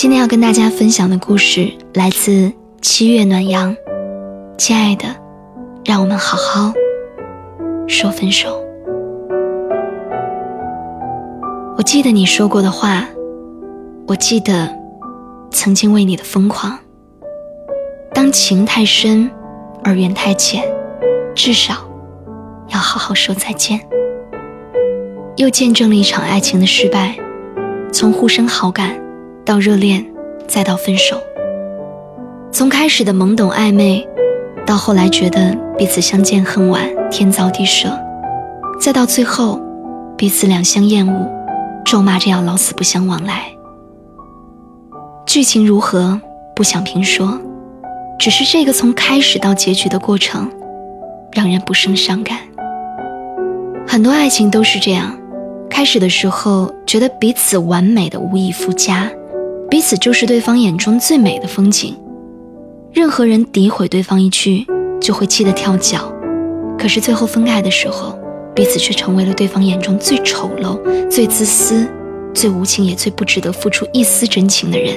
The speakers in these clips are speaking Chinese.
今天要跟大家分享的故事来自七月暖阳。亲爱的，让我们好好说分手。我记得你说过的话，我记得曾经为你的疯狂。当情太深而缘太浅，至少要好好说再见。又见证了一场爱情的失败，从互生好感。到热恋，再到分手。从开始的懵懂暧昧，到后来觉得彼此相见恨晚、天造地设，再到最后，彼此两相厌恶，咒骂着要老死不相往来。剧情如何，不想评说，只是这个从开始到结局的过程，让人不胜伤感。很多爱情都是这样，开始的时候觉得彼此完美的无以复加。彼此就是对方眼中最美的风景，任何人诋毁对方一句，就会气得跳脚。可是最后分开的时候，彼此却成为了对方眼中最丑陋、最自私、最无情也最不值得付出一丝真情的人。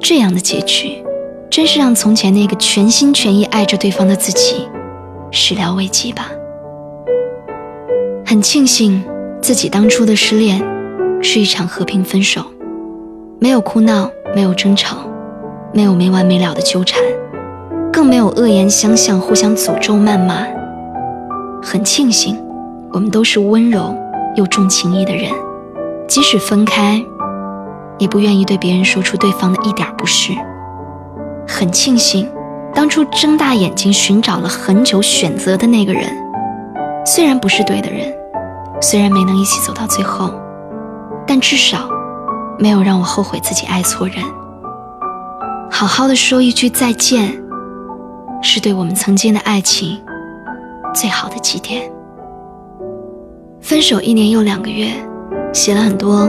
这样的结局，真是让从前那个全心全意爱着对方的自己始料未及吧。很庆幸自己当初的失恋，是一场和平分手。没有哭闹，没有争吵，没有没完没了的纠缠，更没有恶言相向、互相诅咒、谩骂。很庆幸，我们都是温柔又重情义的人，即使分开，也不愿意对别人说出对方的一点不是。很庆幸，当初睁大眼睛寻找了很久、选择的那个人，虽然不是对的人，虽然没能一起走到最后，但至少。没有让我后悔自己爱错人。好好的说一句再见，是对我们曾经的爱情最好的祭奠。分手一年又两个月，写了很多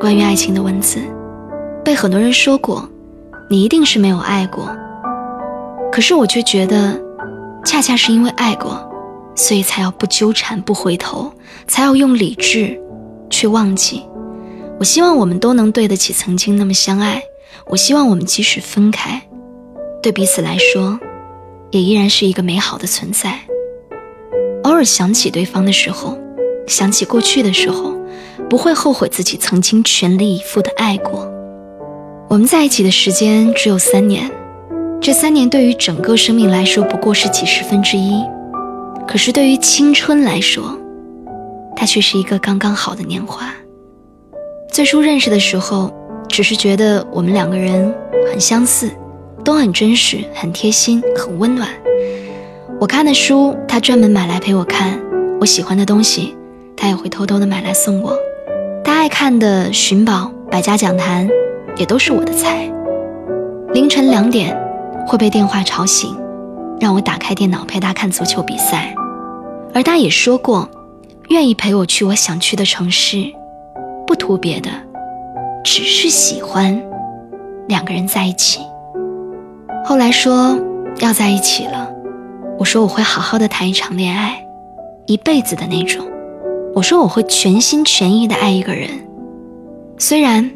关于爱情的文字，被很多人说过，你一定是没有爱过。可是我却觉得，恰恰是因为爱过，所以才要不纠缠不回头，才要用理智去忘记。我希望我们都能对得起曾经那么相爱。我希望我们即使分开，对彼此来说，也依然是一个美好的存在。偶尔想起对方的时候，想起过去的时候，不会后悔自己曾经全力以赴的爱过。我们在一起的时间只有三年，这三年对于整个生命来说不过是几十分之一，可是对于青春来说，它却是一个刚刚好的年华。最初认识的时候，只是觉得我们两个人很相似，都很真实、很贴心、很温暖。我看的书，他专门买来陪我看；我喜欢的东西，他也会偷偷的买来送我。他爱看的《寻宝》《百家讲坛》，也都是我的菜。凌晨两点会被电话吵醒，让我打开电脑陪他看足球比赛。而他也说过，愿意陪我去我想去的城市。不图别的，只是喜欢两个人在一起。后来说要在一起了，我说我会好好的谈一场恋爱，一辈子的那种。我说我会全心全意的爱一个人。虽然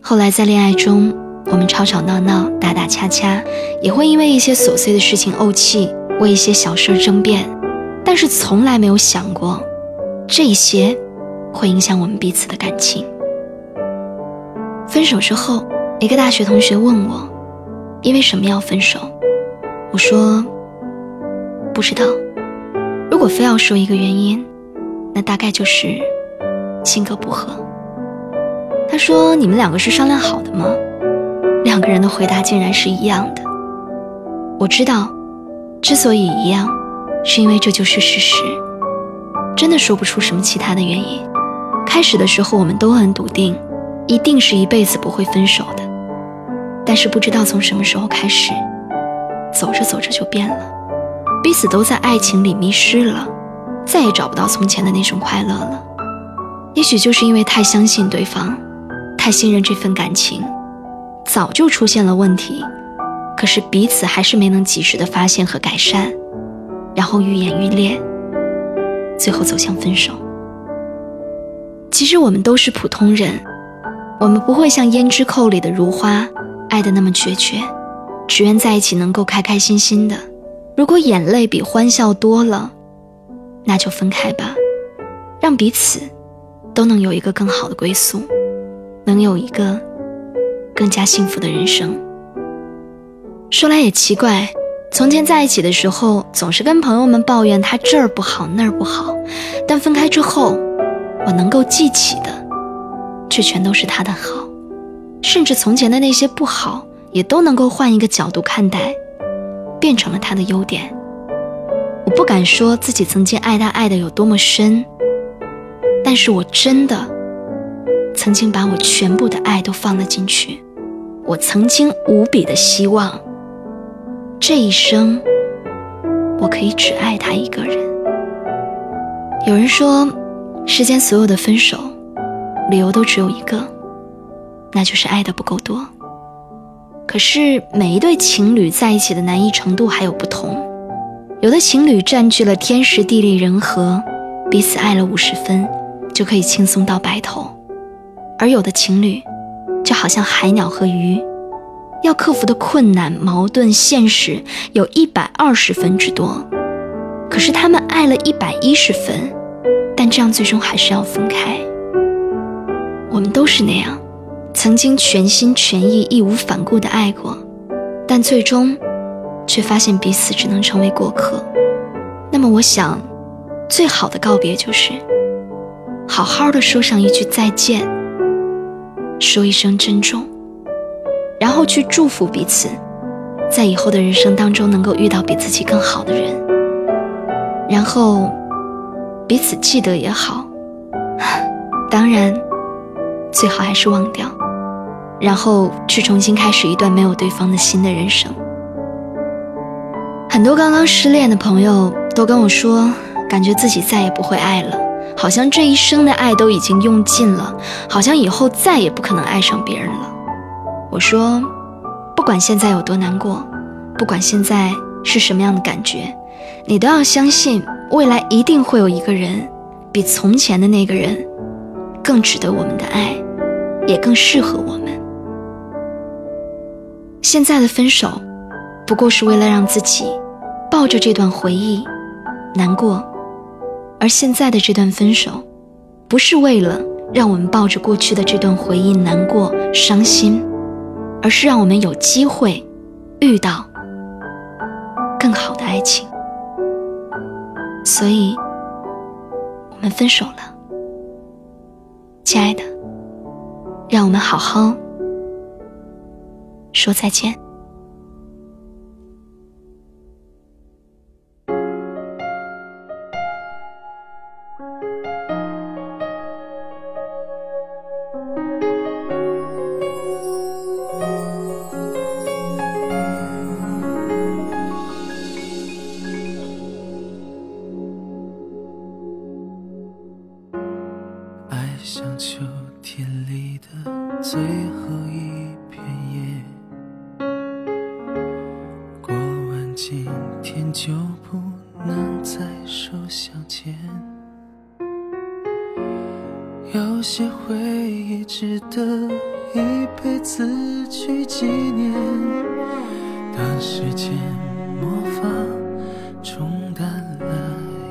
后来在恋爱中，我们吵吵闹闹、打打掐掐，也会因为一些琐碎的事情怄气，为一些小事争辩，但是从来没有想过这些。会影响我们彼此的感情。分手之后，一个大学同学问我，因为什么要分手？我说不知道。如果非要说一个原因，那大概就是性格不合。他说：“你们两个是商量好的吗？”两个人的回答竟然是一样的。我知道，之所以一样，是因为这就是事实。真的说不出什么其他的原因。开始的时候，我们都很笃定，一定是一辈子不会分手的。但是不知道从什么时候开始，走着走着就变了，彼此都在爱情里迷失了，再也找不到从前的那种快乐了。也许就是因为太相信对方，太信任这份感情，早就出现了问题，可是彼此还是没能及时的发现和改善，然后愈演愈烈，最后走向分手。其实我们都是普通人，我们不会像《胭脂扣》里的如花。爱的那么决绝，只愿在一起能够开开心心的。如果眼泪比欢笑多了，那就分开吧，让彼此都能有一个更好的归宿，能有一个更加幸福的人生。说来也奇怪，从前在一起的时候，总是跟朋友们抱怨他这儿不好那儿不好，但分开之后，我能够记起的，却全都是他的好。甚至从前的那些不好，也都能够换一个角度看待，变成了他的优点。我不敢说自己曾经爱他爱的有多么深，但是我真的曾经把我全部的爱都放了进去。我曾经无比的希望，这一生我可以只爱他一个人。有人说，世间所有的分手，理由都只有一个。那就是爱的不够多。可是每一对情侣在一起的难易程度还有不同，有的情侣占据了天时地利人和，彼此爱了五十分，就可以轻松到白头；而有的情侣，就好像海鸟和鱼，要克服的困难、矛盾、现实有一百二十分之多。可是他们爱了一百一十分，但这样最终还是要分开。我们都是那样。曾经全心全意、义无反顾的爱过，但最终却发现彼此只能成为过客。那么，我想，最好的告别就是好好的说上一句再见，说一声珍重，然后去祝福彼此，在以后的人生当中能够遇到比自己更好的人，然后彼此记得也好，当然，最好还是忘掉。然后去重新开始一段没有对方的新的人生。很多刚刚失恋的朋友都跟我说，感觉自己再也不会爱了，好像这一生的爱都已经用尽了，好像以后再也不可能爱上别人了。我说，不管现在有多难过，不管现在是什么样的感觉，你都要相信，未来一定会有一个人，比从前的那个人更值得我们的爱，也更适合我们。现在的分手，不过是为了让自己抱着这段回忆难过；而现在的这段分手，不是为了让我们抱着过去的这段回忆难过伤心，而是让我们有机会遇到更好的爱情。所以，我们分手了，亲爱的，让我们好好。说再见。就不能再手相牵，有些回忆值得一辈子去纪念。当时间魔法冲淡了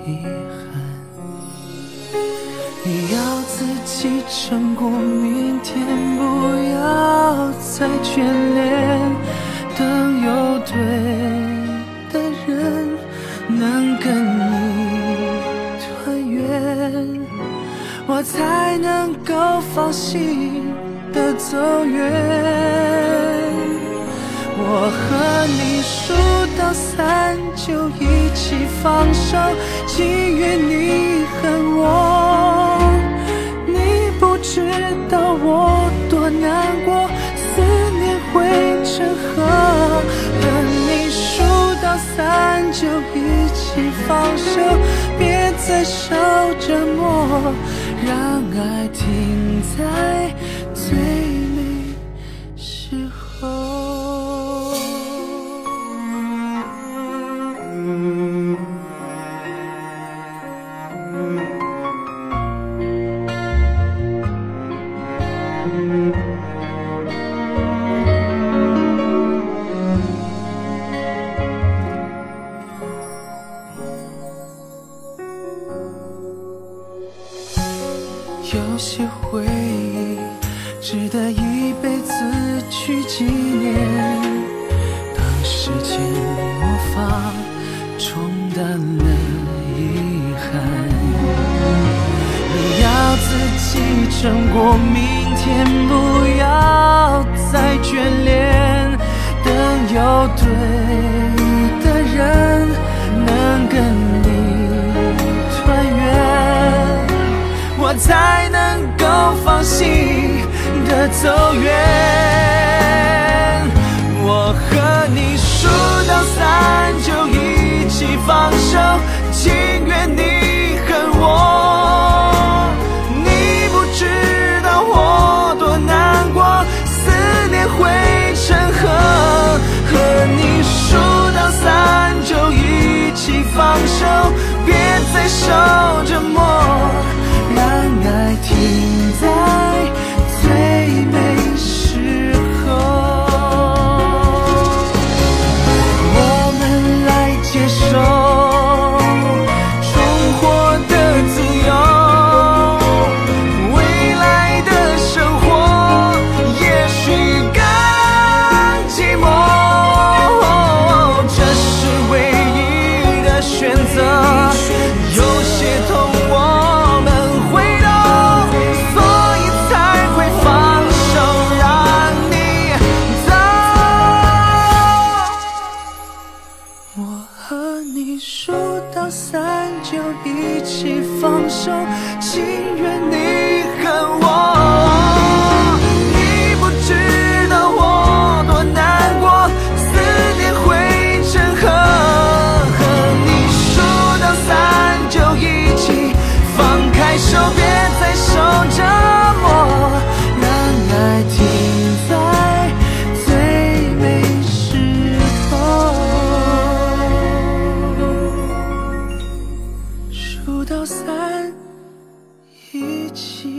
遗憾，你要自己撑过明天，不要。再眷恋。等有对才能够放心的走远。我和你数到三就一起放手，情愿你恨我。你不知道我多难过，思念会成河。和你数到三就一起放手，别再受折磨，让爱停在最值得一辈子去纪念。当时间魔法冲淡了遗憾，你要自己撑过明天，不要再眷恋。等有对的人能跟你团圆。我才能够放心的走远。我和你数到三就一起放手，情愿你数到三，一起。